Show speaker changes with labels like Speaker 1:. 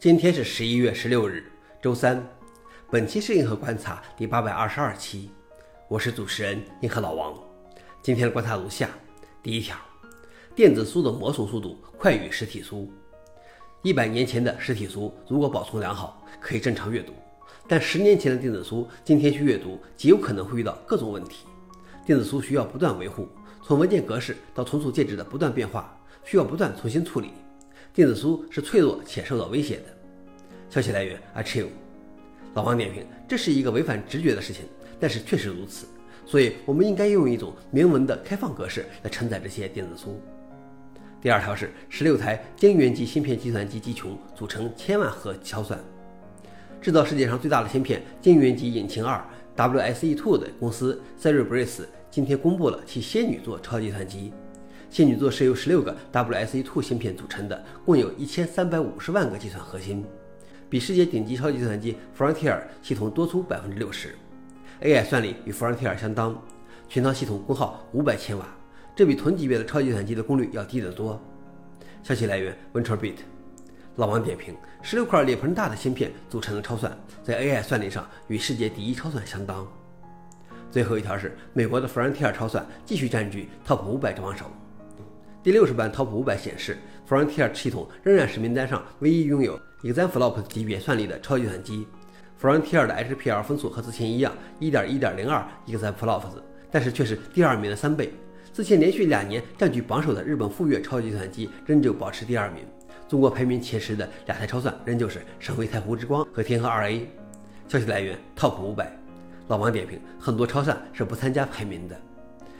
Speaker 1: 今天是十一月十六日，周三。本期是银河观察第八百二十二期，我是主持人银河老王。今天的观察如下：第一条，电子书的磨损速度快于实体书。一百年前的实体书如果保存良好，可以正常阅读；但十年前的电子书，今天去阅读极有可能会遇到各种问题。电子书需要不断维护，从文件格式到存储介质的不断变化，需要不断重新处理。电子书是脆弱且受到威胁的。消息来源：Achieve。老王点评：这是一个违反直觉的事情，但是确实如此。所以，我们应该用一种明文的开放格式来承载这些电子书。第二条是：十六台晶圆级芯片计算机集群组成千万核超算。制造世界上最大的芯片晶圆级引擎二 WSE2 的公司 Cerebras 今天公布了其仙女座超级计算机。仙女座是由十六个 WSE2 芯片组成的，共有一千三百五十万个计算核心，比世界顶级超级计算机 Frontier 系统多出百分之六十。AI 算力与 Frontier 相当，全套系统功耗五百千瓦，这比同级别的超级计算机的功率要低得多。消息来源：VentureBeat。老王点评：十六块脸盆大的芯片组成的超算，在 AI 算力上与世界第一超算相当。最后一条是美国的 Frontier 超算继续占据 Top 五百之王手。第六十版 Top 五百显示，Frontier 系统仍然是名单上唯一拥有 exaflop 级别算力的超级计算机。Frontier 的 HPL 分数和之前一样，一点一点零二 exaflops，但是却是第二名的三倍。之前连续两年占据榜首的日本富岳超级计算机仍旧保持第二名。中国排名前十的两台超算仍旧是神威太湖之光和天河二 A。消息来源：Top 五百。老王点评：很多超算是不参加排名的。